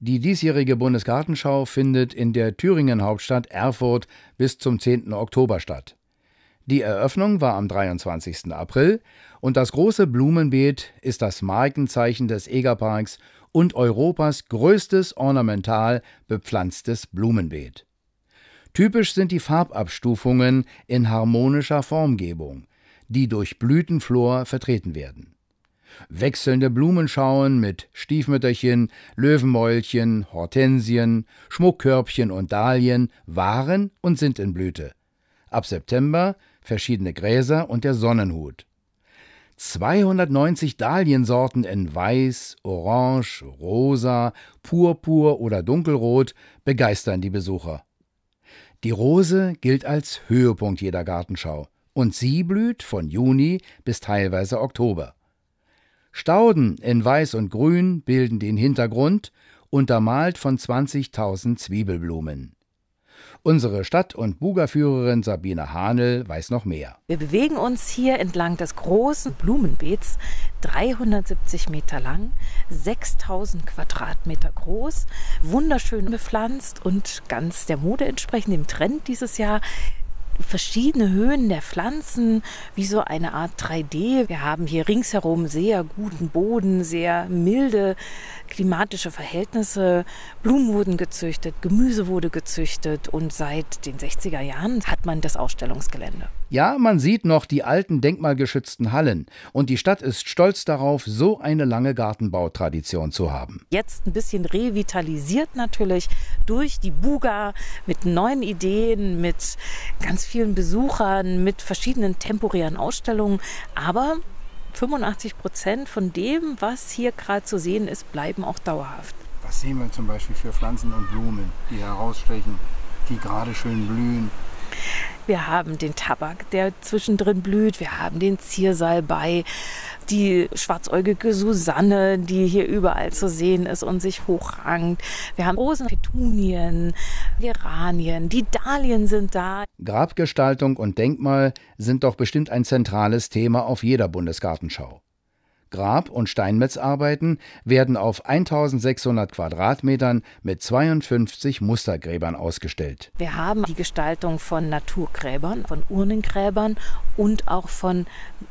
Die diesjährige Bundesgartenschau findet in der Thüringen Hauptstadt Erfurt bis zum 10. Oktober statt. Die Eröffnung war am 23. April und das große Blumenbeet ist das Markenzeichen des Egerparks und Europas größtes ornamental bepflanztes Blumenbeet. Typisch sind die Farbabstufungen in harmonischer Formgebung, die durch Blütenflor vertreten werden. Wechselnde Blumenschauen mit Stiefmütterchen, Löwenmäulchen, Hortensien, Schmuckkörbchen und Dahlien waren und sind in Blüte. Ab September verschiedene Gräser und der Sonnenhut. 290 Dahliensorten in Weiß, Orange, Rosa, Purpur oder Dunkelrot begeistern die Besucher. Die Rose gilt als Höhepunkt jeder Gartenschau und sie blüht von Juni bis teilweise Oktober. Stauden in Weiß und Grün bilden den Hintergrund, untermalt von 20.000 Zwiebelblumen. Unsere Stadt- und Bugerführerin Sabine Hahnel weiß noch mehr. Wir bewegen uns hier entlang des großen Blumenbeets, 370 Meter lang, 6000 Quadratmeter groß, wunderschön bepflanzt und ganz der Mode entsprechend, dem Trend dieses Jahr verschiedene Höhen der Pflanzen, wie so eine Art 3D. Wir haben hier ringsherum sehr guten Boden, sehr milde klimatische Verhältnisse. Blumen wurden gezüchtet, Gemüse wurde gezüchtet und seit den 60er Jahren hat man das Ausstellungsgelände. Ja, man sieht noch die alten denkmalgeschützten Hallen und die Stadt ist stolz darauf, so eine lange Gartenbautradition zu haben. Jetzt ein bisschen revitalisiert natürlich durch die Buga mit neuen Ideen, mit ganz vielen Besuchern, mit verschiedenen temporären Ausstellungen, aber 85 Prozent von dem, was hier gerade zu sehen ist, bleiben auch dauerhaft. Was sehen wir zum Beispiel für Pflanzen und Blumen, die herausstechen, die gerade schön blühen? Wir haben den Tabak, der zwischendrin blüht. Wir haben den Ziersalbei, die schwarzäugige Susanne, die hier überall zu sehen ist und sich hochrankt. Wir haben Rosenpetunien, Geranien, die Dahlien sind da. Grabgestaltung und Denkmal sind doch bestimmt ein zentrales Thema auf jeder Bundesgartenschau. Grab- und Steinmetzarbeiten werden auf 1600 Quadratmetern mit 52 Mustergräbern ausgestellt. Wir haben die Gestaltung von Naturgräbern, von Urnengräbern und auch von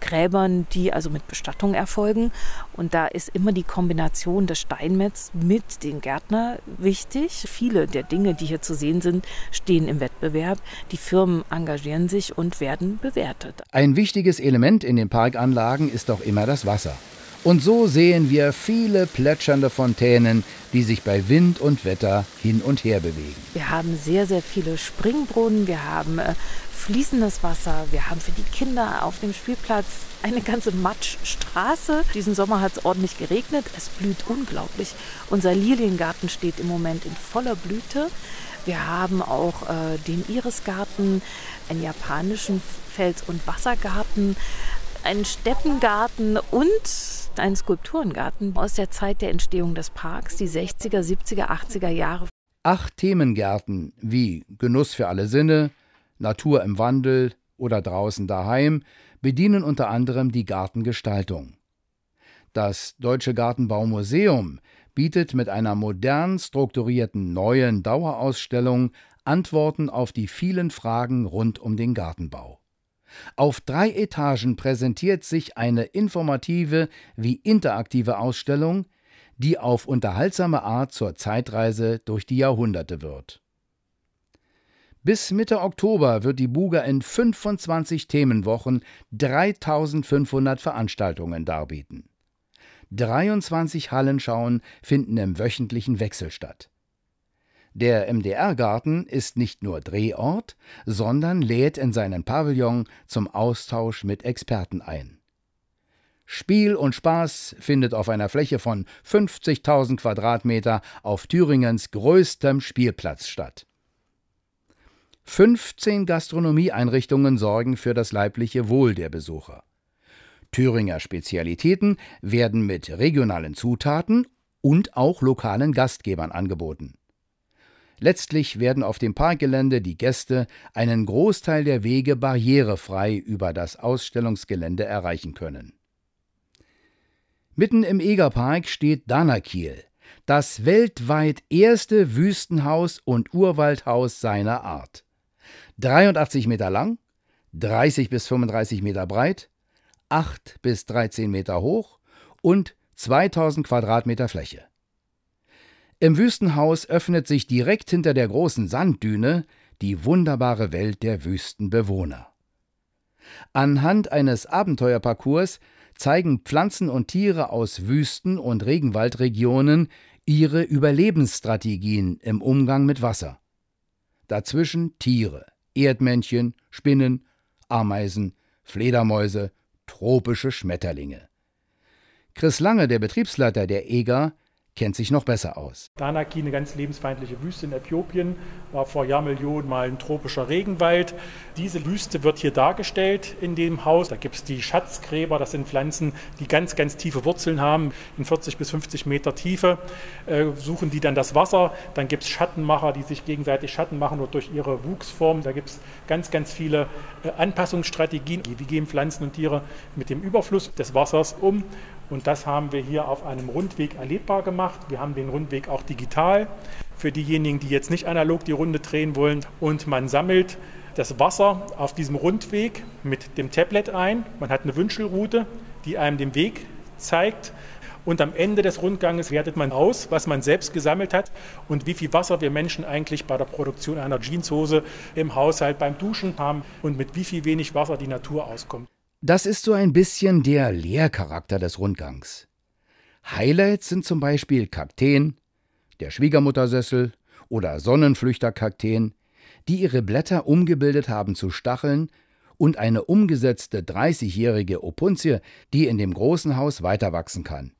Gräbern, die also mit Bestattung erfolgen. Und da ist immer die Kombination des Steinmetz mit dem Gärtner wichtig. Viele der Dinge, die hier zu sehen sind, stehen im Wettbewerb. Die Firmen engagieren sich und werden bewertet. Ein wichtiges Element in den Parkanlagen ist auch immer das Wasser. Und so sehen wir viele plätschernde Fontänen, die sich bei Wind und Wetter hin und her bewegen. Wir haben sehr, sehr viele Springbrunnen, wir haben äh, fließendes Wasser, wir haben für die Kinder auf dem Spielplatz eine ganze Matschstraße. Diesen Sommer hat es ordentlich geregnet, es blüht unglaublich. Unser Liliengarten steht im Moment in voller Blüte. Wir haben auch äh, den Irisgarten, einen japanischen Fels- und Wassergarten, einen Steppengarten und einen Skulpturengarten aus der Zeit der Entstehung des Parks, die 60er, 70er, 80er Jahre. Acht Themengärten wie Genuss für alle Sinne, Natur im Wandel oder draußen daheim bedienen unter anderem die Gartengestaltung. Das Deutsche Gartenbaumuseum bietet mit einer modern strukturierten neuen Dauerausstellung Antworten auf die vielen Fragen rund um den Gartenbau. Auf drei Etagen präsentiert sich eine informative wie interaktive Ausstellung, die auf unterhaltsame Art zur Zeitreise durch die Jahrhunderte wird. Bis Mitte Oktober wird die Buga in 25 Themenwochen 3500 Veranstaltungen darbieten. 23 Hallenschauen finden im wöchentlichen Wechsel statt. Der MDR-Garten ist nicht nur Drehort, sondern lädt in seinen Pavillon zum Austausch mit Experten ein. Spiel und Spaß findet auf einer Fläche von 50.000 Quadratmeter auf Thüringens größtem Spielplatz statt. 15 Gastronomieeinrichtungen sorgen für das leibliche Wohl der Besucher. Thüringer Spezialitäten werden mit regionalen Zutaten und auch lokalen Gastgebern angeboten. Letztlich werden auf dem Parkgelände die Gäste einen Großteil der Wege barrierefrei über das Ausstellungsgelände erreichen können. Mitten im Egerpark steht Danakiel, Das weltweit erste Wüstenhaus und Urwaldhaus seiner Art. 83 Meter lang, 30 bis 35 Meter breit, 8 bis 13 Meter hoch und 2000 Quadratmeter Fläche. Im Wüstenhaus öffnet sich direkt hinter der großen Sanddüne die wunderbare Welt der Wüstenbewohner. Anhand eines Abenteuerparcours zeigen Pflanzen und Tiere aus Wüsten- und Regenwaldregionen ihre Überlebensstrategien im Umgang mit Wasser. Dazwischen Tiere, Erdmännchen, Spinnen, Ameisen, Fledermäuse, tropische Schmetterlinge. Chris Lange, der Betriebsleiter der EGA, kennt sich noch besser aus. Danaki, eine ganz lebensfeindliche Wüste in Äthiopien, war vor Jahrmillionen mal ein tropischer Regenwald. Diese Wüste wird hier dargestellt in dem Haus. Da gibt es die Schatzgräber, das sind Pflanzen, die ganz, ganz tiefe Wurzeln haben, in 40 bis 50 Meter Tiefe, äh, suchen die dann das Wasser. Dann gibt es Schattenmacher, die sich gegenseitig Schatten machen oder durch ihre Wuchsform. Da gibt es ganz, ganz viele äh, Anpassungsstrategien. Wie gehen Pflanzen und Tiere mit dem Überfluss des Wassers um? Und das haben wir hier auf einem Rundweg erlebbar gemacht. Wir haben den Rundweg auch digital für diejenigen, die jetzt nicht analog die Runde drehen wollen. Und man sammelt das Wasser auf diesem Rundweg mit dem Tablet ein. Man hat eine Wünschelroute, die einem den Weg zeigt. Und am Ende des Rundganges wertet man aus, was man selbst gesammelt hat und wie viel Wasser wir Menschen eigentlich bei der Produktion einer Jeanshose im Haushalt beim Duschen haben und mit wie viel wenig Wasser die Natur auskommt. Das ist so ein bisschen der Lehrcharakter des Rundgangs. Highlights sind zum Beispiel Kakteen, der Schwiegermuttersessel oder Sonnenflüchterkakteen, die ihre Blätter umgebildet haben zu Stacheln und eine umgesetzte 30-jährige Opuntie, die in dem großen Haus weiterwachsen kann.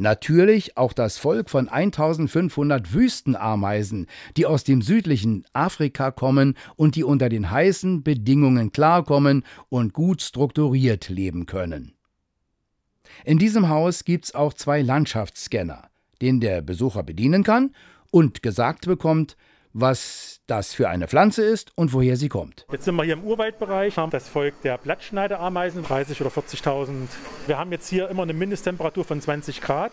Natürlich auch das Volk von 1500 Wüstenameisen, die aus dem südlichen Afrika kommen und die unter den heißen Bedingungen klarkommen und gut strukturiert leben können. In diesem Haus gibt's auch zwei Landschaftsscanner, den der Besucher bedienen kann und gesagt bekommt, was das für eine Pflanze ist und woher sie kommt. Jetzt sind wir hier im Urwaldbereich, haben das Volk der Blattschneiderameisen, 30 oder 40.000. Wir haben jetzt hier immer eine Mindesttemperatur von 20 Grad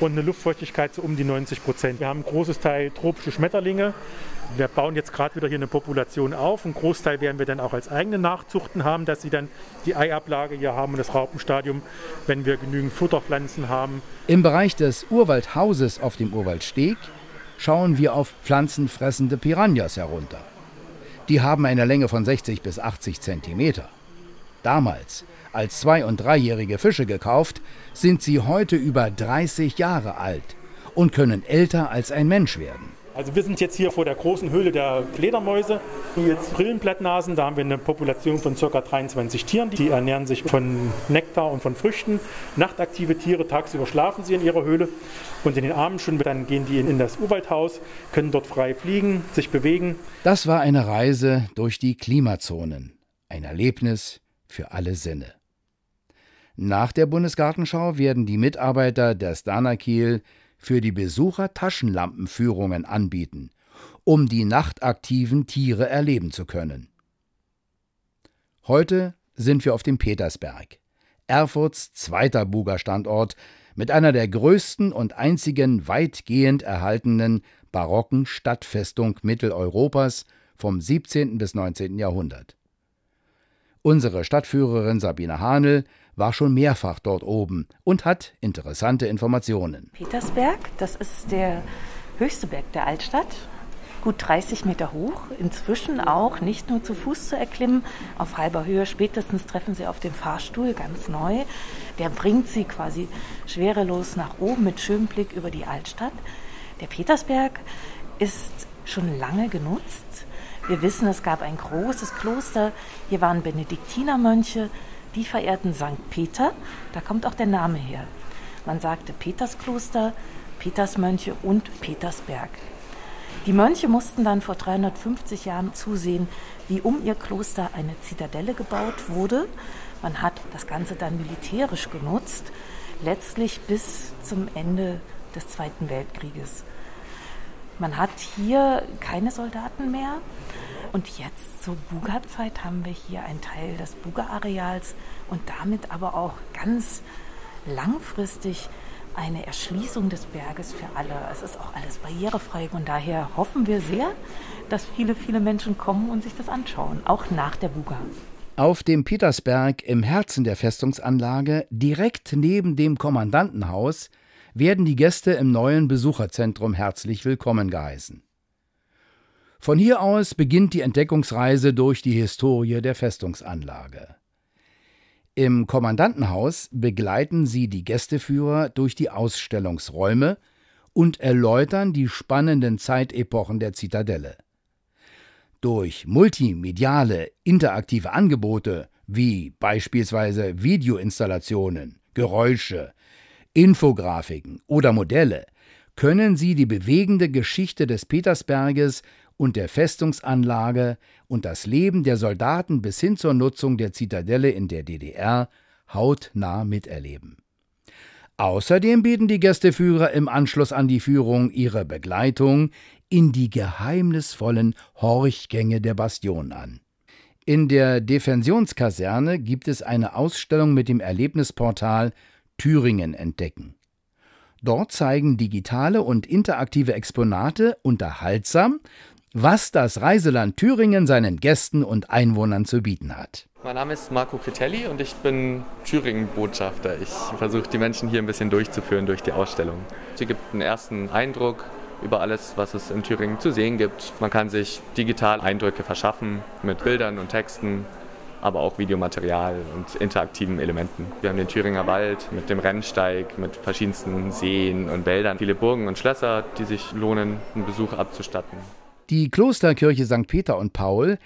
und eine Luftfeuchtigkeit so um die 90 Prozent. Wir haben einen großes Teil tropische Schmetterlinge. Wir bauen jetzt gerade wieder hier eine Population auf. Ein Großteil werden wir dann auch als eigene Nachzuchten haben, dass sie dann die Eiablage hier haben und das Raupenstadium, wenn wir genügend Futterpflanzen haben. Im Bereich des Urwaldhauses auf dem Urwaldsteg schauen wir auf pflanzenfressende Piranhas herunter. Die haben eine Länge von 60 bis 80 Zentimeter. Damals, als zwei- und dreijährige Fische gekauft, sind sie heute über 30 Jahre alt und können älter als ein Mensch werden. Also wir sind jetzt hier vor der großen Höhle der Fledermäuse. Hier jetzt Brillenblattnasen, da haben wir eine Population von ca. 23 Tieren. Die ernähren sich von Nektar und von Früchten. Nachtaktive Tiere, tagsüber schlafen sie in ihrer Höhle und in den Abendstunden dann gehen die in das Urwaldhaus, können dort frei fliegen, sich bewegen. Das war eine Reise durch die Klimazonen. Ein Erlebnis für alle Sinne. Nach der Bundesgartenschau werden die Mitarbeiter der Stanakiel für die Besucher Taschenlampenführungen anbieten, um die nachtaktiven Tiere erleben zu können. Heute sind wir auf dem Petersberg, Erfurts zweiter Buga-Standort mit einer der größten und einzigen weitgehend erhaltenen barocken Stadtfestung Mitteleuropas vom 17. bis 19. Jahrhundert. Unsere Stadtführerin Sabine Hahnel war schon mehrfach dort oben und hat interessante Informationen. Petersberg, das ist der höchste Berg der Altstadt, gut 30 Meter hoch, inzwischen auch nicht nur zu Fuß zu erklimmen, auf halber Höhe, spätestens treffen Sie auf den Fahrstuhl, ganz neu. Der bringt Sie quasi schwerelos nach oben mit schönem Blick über die Altstadt. Der Petersberg ist schon lange genutzt. Wir wissen, es gab ein großes Kloster, hier waren Benediktinermönche, die verehrten St. Peter, da kommt auch der Name her. Man sagte Peterskloster, Petersmönche und Petersberg. Die Mönche mussten dann vor 350 Jahren zusehen, wie um ihr Kloster eine Zitadelle gebaut wurde. Man hat das Ganze dann militärisch genutzt, letztlich bis zum Ende des Zweiten Weltkrieges. Man hat hier keine Soldaten mehr, und jetzt zur Buga-Zeit haben wir hier einen Teil des Buga-Areals und damit aber auch ganz langfristig eine Erschließung des Berges für alle. Es ist auch alles barrierefrei und daher hoffen wir sehr, dass viele, viele Menschen kommen und sich das anschauen, auch nach der Buga. Auf dem Petersberg im Herzen der Festungsanlage, direkt neben dem Kommandantenhaus, werden die Gäste im neuen Besucherzentrum herzlich willkommen geheißen. Von hier aus beginnt die Entdeckungsreise durch die Historie der Festungsanlage. Im Kommandantenhaus begleiten sie die Gästeführer durch die Ausstellungsräume und erläutern die spannenden Zeitepochen der Zitadelle. Durch multimediale, interaktive Angebote wie beispielsweise Videoinstallationen, Geräusche, Infografiken oder Modelle können Sie die bewegende Geschichte des Petersberges und der Festungsanlage und das Leben der Soldaten bis hin zur Nutzung der Zitadelle in der DDR hautnah miterleben. Außerdem bieten die Gästeführer im Anschluss an die Führung ihre Begleitung in die geheimnisvollen Horchgänge der Bastion an. In der Defensionskaserne gibt es eine Ausstellung mit dem Erlebnisportal Thüringen entdecken. Dort zeigen digitale und interaktive Exponate unterhaltsam, was das Reiseland Thüringen seinen Gästen und Einwohnern zu bieten hat. Mein Name ist Marco Critelli und ich bin Thüringen-Botschafter. Ich versuche die Menschen hier ein bisschen durchzuführen durch die Ausstellung. Sie gibt einen ersten Eindruck über alles, was es in Thüringen zu sehen gibt. Man kann sich digital Eindrücke verschaffen mit Bildern und Texten, aber auch Videomaterial und interaktiven Elementen. Wir haben den Thüringer Wald mit dem Rennsteig, mit verschiedensten Seen und Wäldern, viele Burgen und Schlösser, die sich lohnen, einen Besuch abzustatten. Die Klosterkirche St. Peter und Paul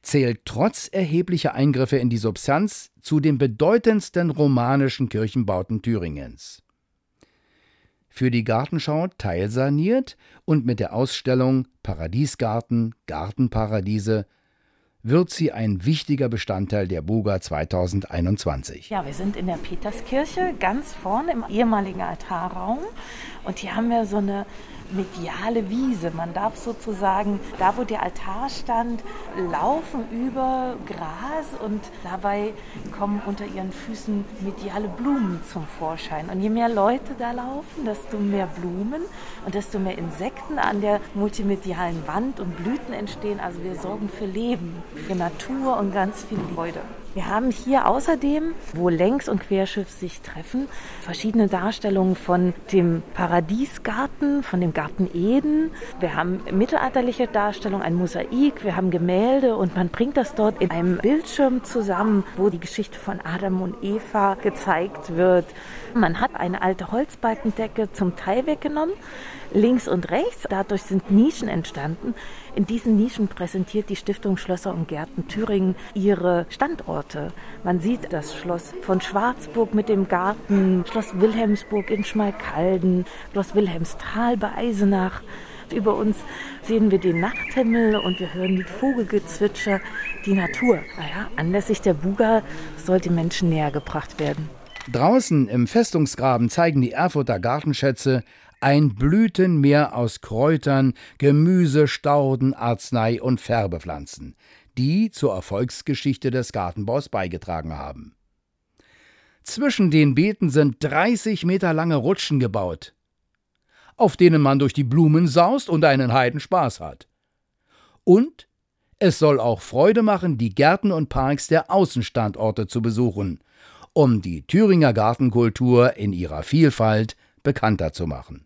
zählt trotz erheblicher Eingriffe in die Substanz zu den bedeutendsten romanischen Kirchenbauten Thüringens. Für die Gartenschau teilsaniert und mit der Ausstellung Paradiesgarten, Gartenparadiese wird sie ein wichtiger Bestandteil der Buga 2021. Ja, wir sind in der Peterskirche, ganz vorne im ehemaligen Altarraum. Und hier haben wir so eine mediale Wiese. Man darf sozusagen, da wo der Altar stand, laufen über Gras und dabei kommen unter ihren Füßen mediale Blumen zum Vorschein. Und je mehr Leute da laufen, desto mehr Blumen und desto mehr Insekten an der multimedialen Wand und Blüten entstehen. Also wir sorgen für Leben, für Natur und ganz viel Freude. Wir haben hier außerdem, wo Längs- und Querschiff sich treffen, verschiedene Darstellungen von dem Paradiesgarten, von dem Garten Eden. Wir haben mittelalterliche Darstellungen, ein Mosaik, wir haben Gemälde und man bringt das dort in einem Bildschirm zusammen, wo die Geschichte von Adam und Eva gezeigt wird. Man hat eine alte Holzbalkendecke zum Teil weggenommen links und rechts. Dadurch sind Nischen entstanden. In diesen Nischen präsentiert die Stiftung Schlösser und Gärten Thüringen ihre Standorte. Man sieht das Schloss von Schwarzburg mit dem Garten, Schloss Wilhelmsburg in Schmalkalden, Schloss Wilhelmsthal bei Eisenach. Über uns sehen wir den Nachthimmel und wir hören die Vogelgezwitscher, die Natur. Naja, anlässlich der Buga soll den Menschen näher gebracht werden. Draußen im Festungsgraben zeigen die Erfurter Gartenschätze ein Blütenmeer aus Kräutern, Gemüse, Stauden, Arznei und Färbepflanzen, die zur Erfolgsgeschichte des Gartenbaus beigetragen haben. Zwischen den Beeten sind 30 Meter lange Rutschen gebaut, auf denen man durch die Blumen saust und einen Heidenspaß hat. Und es soll auch Freude machen, die Gärten und Parks der Außenstandorte zu besuchen, um die Thüringer Gartenkultur in ihrer Vielfalt bekannter zu machen.